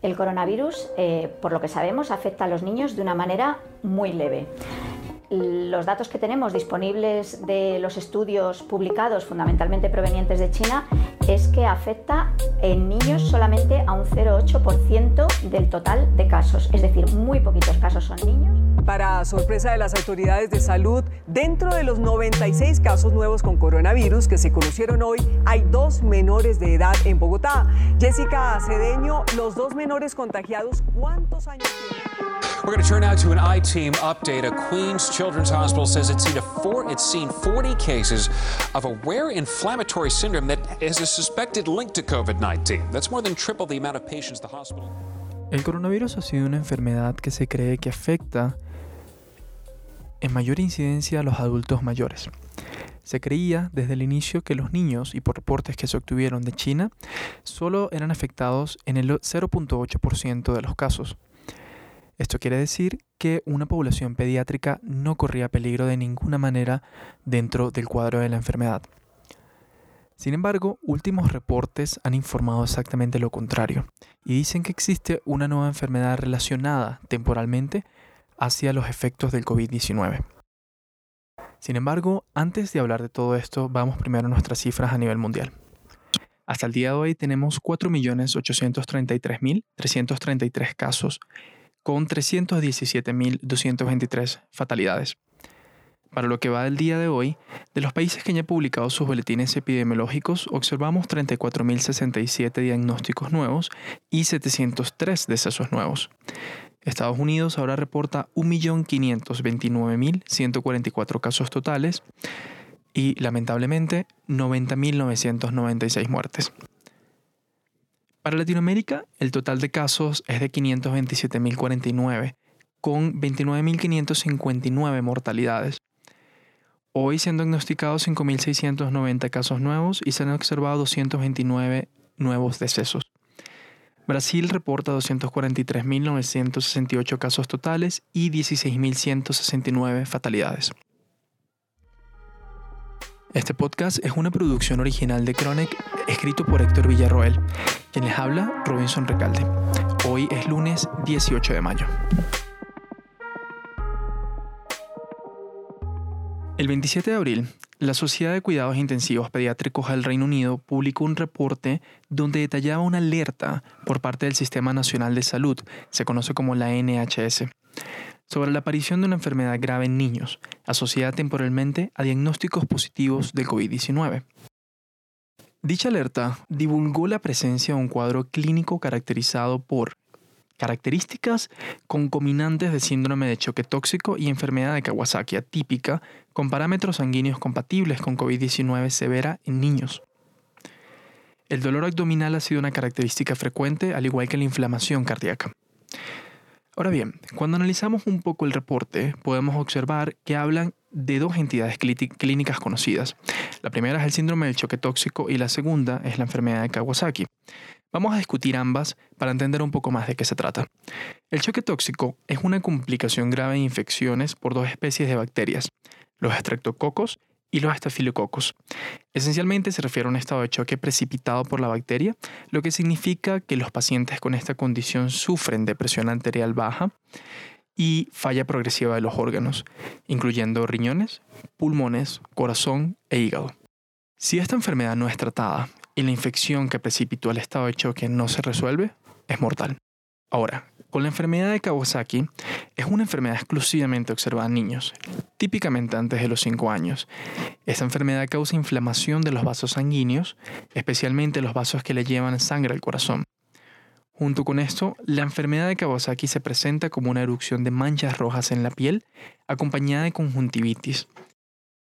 El coronavirus, eh, por lo que sabemos, afecta a los niños de una manera muy leve. Los datos que tenemos disponibles de los estudios publicados, fundamentalmente provenientes de China, es que afecta en niños solamente a un 0,8% del total de casos, es decir, muy poquitos casos son niños. Para sorpresa de las autoridades de salud, dentro de los 96 casos nuevos con coronavirus que se conocieron hoy, hay dos menores de edad en Bogotá. Jessica Cedeño, los dos menores contagiados, ¿cuántos años tienen? We're going to turn now to an I-team update. A Queens Children's Hospital says it's seen, four, it's seen 40 cases of a rare inflammatory syndrome that is a suspected link to COVID-19. That's more than triple the amount of patients the hospital. El coronavirus ha sido una enfermedad que se cree que afecta en mayor incidencia a los adultos mayores. Se creía desde el inicio que los niños, y por reportes que se obtuvieron de China, solo eran afectados en el 0.8% de los casos. Esto quiere decir que una población pediátrica no corría peligro de ninguna manera dentro del cuadro de la enfermedad. Sin embargo, últimos reportes han informado exactamente lo contrario y dicen que existe una nueva enfermedad relacionada temporalmente hacia los efectos del COVID-19. Sin embargo, antes de hablar de todo esto, vamos primero a nuestras cifras a nivel mundial. Hasta el día de hoy tenemos 4.833.333 casos con 317.223 fatalidades. Para lo que va del día de hoy, de los países que ya han publicado sus boletines epidemiológicos, observamos 34.067 diagnósticos nuevos y 703 decesos nuevos. Estados Unidos ahora reporta 1.529.144 casos totales y lamentablemente 90.996 muertes. Para Latinoamérica, el total de casos es de 527.049, con 29.559 mortalidades. Hoy se han diagnosticado 5.690 casos nuevos y se han observado 229 nuevos decesos. Brasil reporta 243.968 casos totales y 16.169 fatalidades. Este podcast es una producción original de Chronic, escrito por Héctor Villarroel. Quien les habla, Robinson Recalde. Hoy es lunes 18 de mayo. El 27 de abril, la Sociedad de Cuidados Intensivos Pediátricos del Reino Unido publicó un reporte donde detallaba una alerta por parte del Sistema Nacional de Salud, se conoce como la NHS, sobre la aparición de una enfermedad grave en niños, asociada temporalmente a diagnósticos positivos de COVID-19. Dicha alerta divulgó la presencia de un cuadro clínico caracterizado por características concominantes de síndrome de choque tóxico y enfermedad de Kawasaki atípica con parámetros sanguíneos compatibles con COVID-19 severa en niños. El dolor abdominal ha sido una característica frecuente, al igual que la inflamación cardíaca. Ahora bien, cuando analizamos un poco el reporte, podemos observar que hablan de dos entidades clínicas conocidas. La primera es el síndrome del choque tóxico y la segunda es la enfermedad de Kawasaki. Vamos a discutir ambas para entender un poco más de qué se trata. El choque tóxico es una complicación grave de infecciones por dos especies de bacterias, los estreptococos y los estafilococos. Esencialmente se refiere a un estado de choque precipitado por la bacteria, lo que significa que los pacientes con esta condición sufren de presión arterial baja y falla progresiva de los órganos, incluyendo riñones, pulmones, corazón e hígado. Si esta enfermedad no es tratada y la infección que precipitó el estado de choque no se resuelve, es mortal. Ahora, con la enfermedad de Kawasaki, es una enfermedad exclusivamente observada en niños, típicamente antes de los 5 años. Esta enfermedad causa inflamación de los vasos sanguíneos, especialmente los vasos que le llevan sangre al corazón. Junto con esto, la enfermedad de Kawasaki se presenta como una erupción de manchas rojas en la piel, acompañada de conjuntivitis,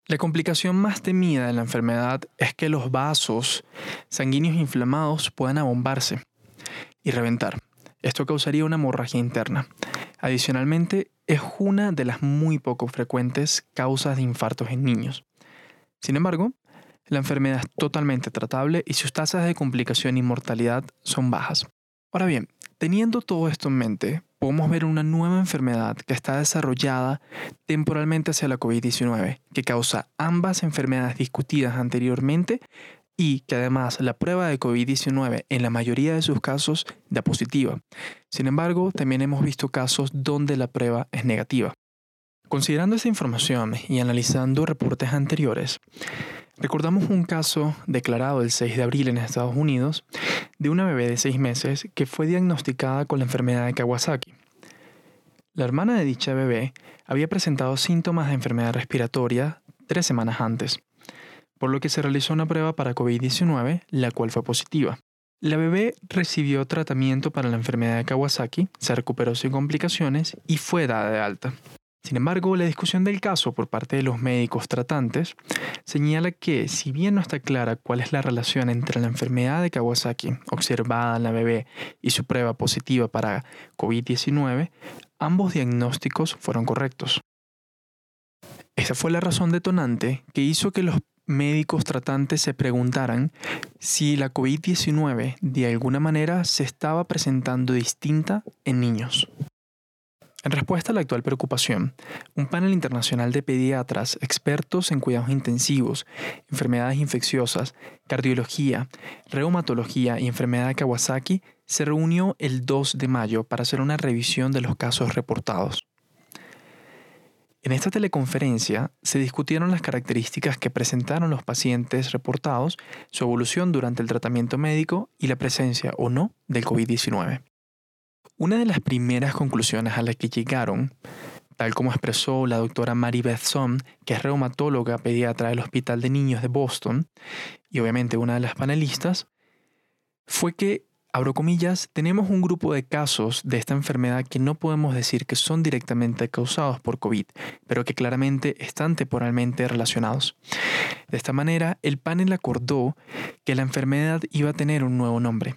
la complicación más temida de la enfermedad es que los vasos sanguíneos inflamados puedan abombarse y reventar. Esto causaría una hemorragia interna. Adicionalmente, es una de las muy poco frecuentes causas de infartos en niños. Sin embargo, la enfermedad es totalmente tratable y sus tasas de complicación y mortalidad son bajas. Ahora bien, teniendo todo esto en mente, podemos ver una nueva enfermedad que está desarrollada temporalmente hacia la COVID-19, que causa ambas enfermedades discutidas anteriormente y que además la prueba de COVID-19 en la mayoría de sus casos da positiva. Sin embargo, también hemos visto casos donde la prueba es negativa. Considerando esta información y analizando reportes anteriores, recordamos un caso declarado el 6 de abril en Estados Unidos de una bebé de 6 meses que fue diagnosticada con la enfermedad de Kawasaki. La hermana de dicha bebé había presentado síntomas de enfermedad respiratoria tres semanas antes, por lo que se realizó una prueba para COVID-19, la cual fue positiva. La bebé recibió tratamiento para la enfermedad de Kawasaki, se recuperó sin complicaciones y fue dada de alta. Sin embargo, la discusión del caso por parte de los médicos tratantes señala que, si bien no está clara cuál es la relación entre la enfermedad de Kawasaki observada en la bebé y su prueba positiva para COVID-19, ambos diagnósticos fueron correctos. Esa fue la razón detonante que hizo que los médicos tratantes se preguntaran si la COVID-19 de alguna manera se estaba presentando distinta en niños. En respuesta a la actual preocupación, un panel internacional de pediatras, expertos en cuidados intensivos, enfermedades infecciosas, cardiología, reumatología y enfermedad de Kawasaki se reunió el 2 de mayo para hacer una revisión de los casos reportados. En esta teleconferencia se discutieron las características que presentaron los pacientes reportados, su evolución durante el tratamiento médico y la presencia o no del COVID-19. Una de las primeras conclusiones a las que llegaron, tal como expresó la doctora Mary Beth Son, que es reumatóloga pediatra del Hospital de Niños de Boston, y obviamente una de las panelistas, fue que abro comillas, tenemos un grupo de casos de esta enfermedad que no podemos decir que son directamente causados por COVID, pero que claramente están temporalmente relacionados. De esta manera, el panel acordó que la enfermedad iba a tener un nuevo nombre.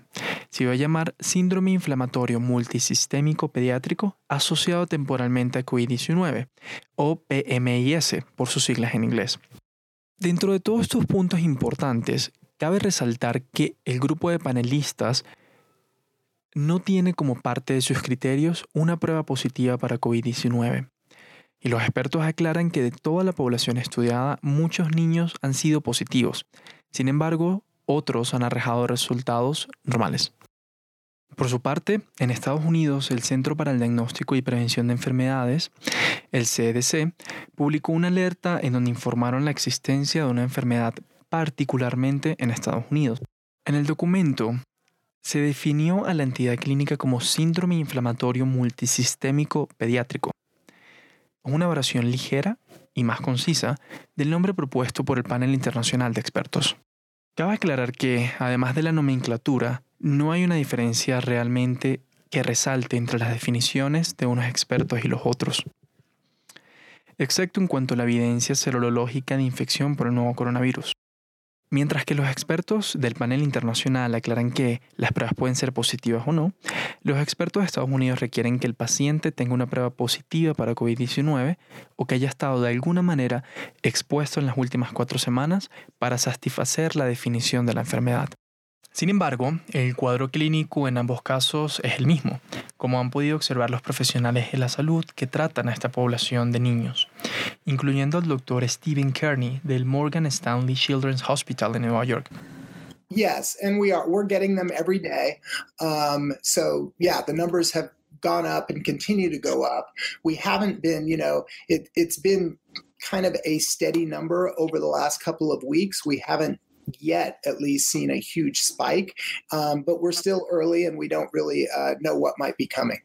Se iba a llamar síndrome inflamatorio multisistémico pediátrico asociado temporalmente a COVID-19, o PMIS por sus siglas en inglés. Dentro de todos estos puntos importantes, cabe resaltar que el grupo de panelistas no tiene como parte de sus criterios una prueba positiva para COVID-19. Y los expertos aclaran que de toda la población estudiada, muchos niños han sido positivos. Sin embargo, otros han arrojado resultados normales. Por su parte, en Estados Unidos, el Centro para el Diagnóstico y Prevención de Enfermedades, el CDC, publicó una alerta en donde informaron la existencia de una enfermedad particularmente en Estados Unidos. En el documento se definió a la entidad clínica como síndrome inflamatorio multisistémico pediátrico, una oración ligera y más concisa del nombre propuesto por el panel internacional de expertos. Cabe aclarar que, además de la nomenclatura, no hay una diferencia realmente que resalte entre las definiciones de unos expertos y los otros, excepto en cuanto a la evidencia serológica de infección por el nuevo coronavirus. Mientras que los expertos del panel internacional aclaran que las pruebas pueden ser positivas o no, los expertos de Estados Unidos requieren que el paciente tenga una prueba positiva para COVID-19 o que haya estado de alguna manera expuesto en las últimas cuatro semanas para satisfacer la definición de la enfermedad. Sin embargo, el cuadro clínico en ambos casos es el mismo, como han podido observar los profesionales de la salud que tratan a esta población de niños, incluyendo al doctor Stephen Kearney del Morgan Stanley Children's Hospital en Nueva York. Yes, and we are we're getting them every day. Um, so yeah, the numbers have gone up and continue to go up. We haven't been, you know, it, it's been kind of a steady number over the last couple of weeks. We haven't yet at least seen a huge spike, um, but we're still early and we don't really uh, know what might be coming.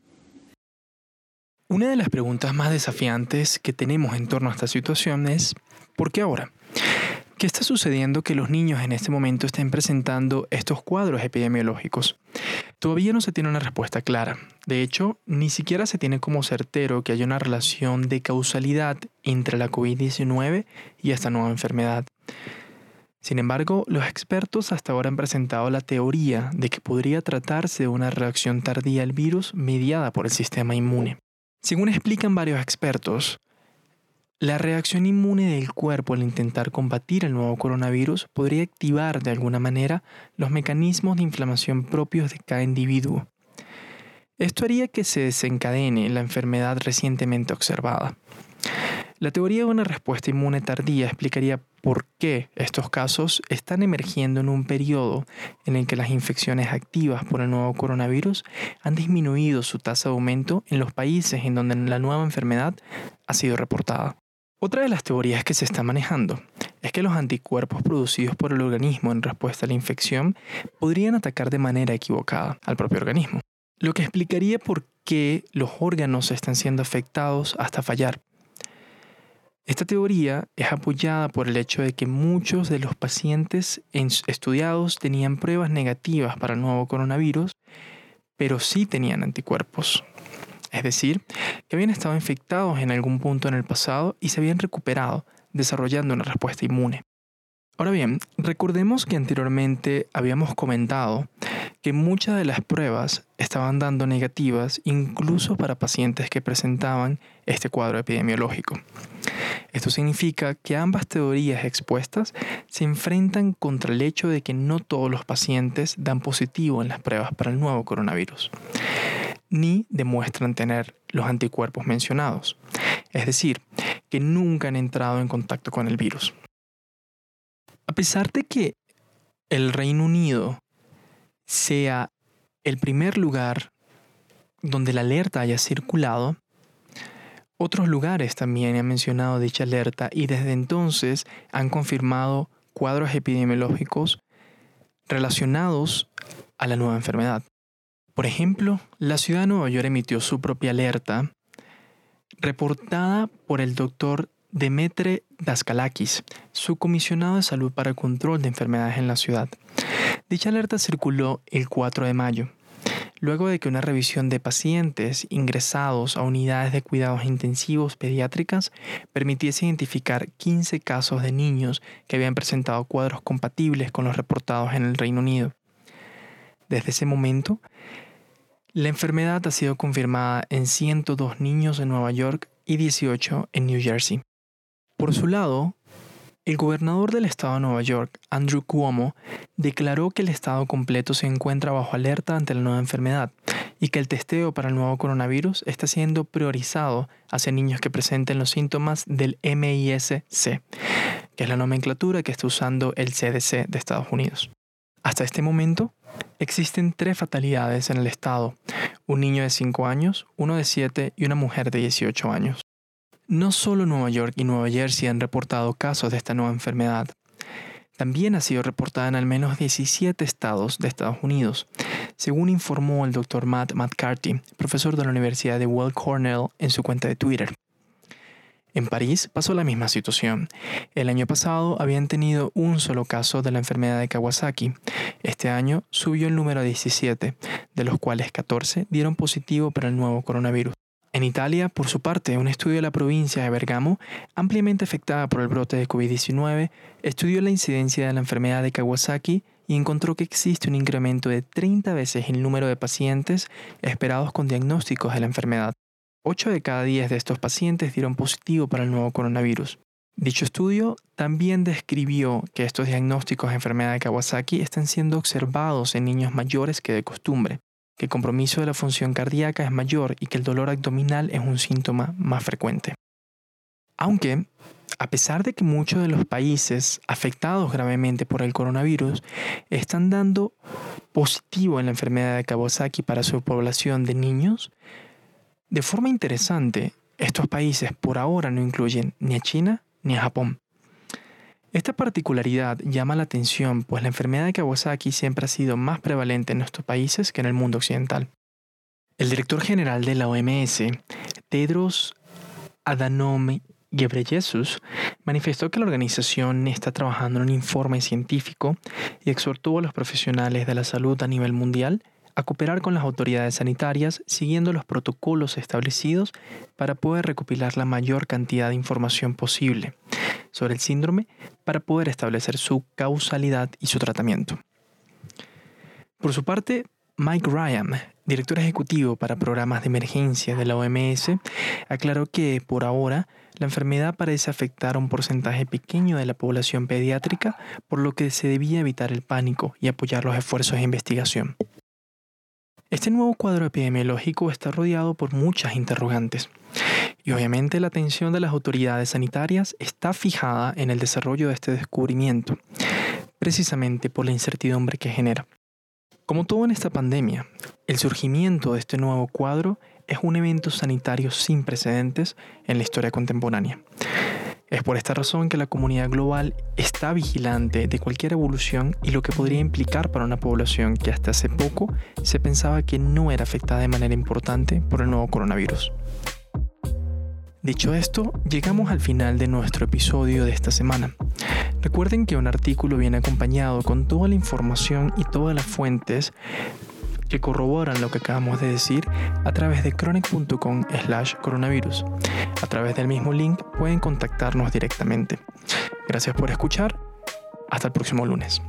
Una de las preguntas más desafiantes que tenemos en torno a esta situación es, ¿por qué ahora? ¿Qué está sucediendo que los niños en este momento estén presentando estos cuadros epidemiológicos? Todavía no se tiene una respuesta clara. De hecho, ni siquiera se tiene como certero que haya una relación de causalidad entre la COVID-19 y esta nueva enfermedad. Sin embargo, los expertos hasta ahora han presentado la teoría de que podría tratarse de una reacción tardía al virus mediada por el sistema inmune. Según explican varios expertos, la reacción inmune del cuerpo al intentar combatir el nuevo coronavirus podría activar de alguna manera los mecanismos de inflamación propios de cada individuo. Esto haría que se desencadene la enfermedad recientemente observada. La teoría de una respuesta inmune tardía explicaría por qué estos casos están emergiendo en un periodo en el que las infecciones activas por el nuevo coronavirus han disminuido su tasa de aumento en los países en donde la nueva enfermedad ha sido reportada. Otra de las teorías que se está manejando es que los anticuerpos producidos por el organismo en respuesta a la infección podrían atacar de manera equivocada al propio organismo, lo que explicaría por qué los órganos están siendo afectados hasta fallar. Esta teoría es apoyada por el hecho de que muchos de los pacientes estudiados tenían pruebas negativas para el nuevo coronavirus, pero sí tenían anticuerpos es decir, que habían estado infectados en algún punto en el pasado y se habían recuperado, desarrollando una respuesta inmune. Ahora bien, recordemos que anteriormente habíamos comentado que muchas de las pruebas estaban dando negativas incluso para pacientes que presentaban este cuadro epidemiológico. Esto significa que ambas teorías expuestas se enfrentan contra el hecho de que no todos los pacientes dan positivo en las pruebas para el nuevo coronavirus ni demuestran tener los anticuerpos mencionados, es decir, que nunca han entrado en contacto con el virus. A pesar de que el Reino Unido sea el primer lugar donde la alerta haya circulado, otros lugares también han mencionado dicha alerta y desde entonces han confirmado cuadros epidemiológicos relacionados a la nueva enfermedad. Por ejemplo, la ciudad de Nueva York emitió su propia alerta reportada por el doctor Demetre Daskalakis, su comisionado de salud para el control de enfermedades en la ciudad. Dicha alerta circuló el 4 de mayo, luego de que una revisión de pacientes ingresados a unidades de cuidados intensivos pediátricas permitiese identificar 15 casos de niños que habían presentado cuadros compatibles con los reportados en el Reino Unido. Desde ese momento, la enfermedad ha sido confirmada en 102 niños en Nueva York y 18 en New Jersey. Por su lado, el gobernador del estado de Nueva York, Andrew Cuomo, declaró que el estado completo se encuentra bajo alerta ante la nueva enfermedad y que el testeo para el nuevo coronavirus está siendo priorizado hacia niños que presenten los síntomas del MIS-C, que es la nomenclatura que está usando el CDC de Estados Unidos. Hasta este momento, existen tres fatalidades en el estado, un niño de 5 años, uno de 7 y una mujer de 18 años. No solo Nueva York y Nueva Jersey han reportado casos de esta nueva enfermedad, también ha sido reportada en al menos 17 estados de Estados Unidos, según informó el Dr. Matt McCarthy, profesor de la Universidad de Weill Cornell, en su cuenta de Twitter. En París pasó la misma situación. El año pasado habían tenido un solo caso de la enfermedad de Kawasaki. Este año subió el número a 17, de los cuales 14 dieron positivo para el nuevo coronavirus. En Italia, por su parte, un estudio de la provincia de Bergamo, ampliamente afectada por el brote de COVID-19, estudió la incidencia de la enfermedad de Kawasaki y encontró que existe un incremento de 30 veces el número de pacientes esperados con diagnósticos de la enfermedad. 8 de cada 10 de estos pacientes dieron positivo para el nuevo coronavirus. Dicho estudio también describió que estos diagnósticos de enfermedad de Kawasaki están siendo observados en niños mayores que de costumbre, que el compromiso de la función cardíaca es mayor y que el dolor abdominal es un síntoma más frecuente. Aunque, a pesar de que muchos de los países afectados gravemente por el coronavirus están dando positivo en la enfermedad de Kawasaki para su población de niños, de forma interesante, estos países por ahora no incluyen ni a China ni a Japón. Esta particularidad llama la atención, pues la enfermedad de Kawasaki siempre ha sido más prevalente en nuestros países que en el mundo occidental. El director general de la OMS, Tedros Adhanom Ghebreyesus, manifestó que la organización está trabajando en un informe científico y exhortó a los profesionales de la salud a nivel mundial a cooperar con las autoridades sanitarias siguiendo los protocolos establecidos para poder recopilar la mayor cantidad de información posible sobre el síndrome para poder establecer su causalidad y su tratamiento. Por su parte, Mike Ryan, director ejecutivo para programas de emergencia de la OMS, aclaró que por ahora la enfermedad parece afectar a un porcentaje pequeño de la población pediátrica, por lo que se debía evitar el pánico y apoyar los esfuerzos de investigación. Este nuevo cuadro epidemiológico está rodeado por muchas interrogantes. Y obviamente la atención de las autoridades sanitarias está fijada en el desarrollo de este descubrimiento, precisamente por la incertidumbre que genera. Como todo en esta pandemia, el surgimiento de este nuevo cuadro es un evento sanitario sin precedentes en la historia contemporánea. Es por esta razón que la comunidad global está vigilante de cualquier evolución y lo que podría implicar para una población que hasta hace poco se pensaba que no era afectada de manera importante por el nuevo coronavirus. Dicho esto, llegamos al final de nuestro episodio de esta semana. Recuerden que un artículo viene acompañado con toda la información y todas las fuentes que corroboran lo que acabamos de decir a través de chronic.com slash coronavirus. A través del mismo link pueden contactarnos directamente. Gracias por escuchar. Hasta el próximo lunes.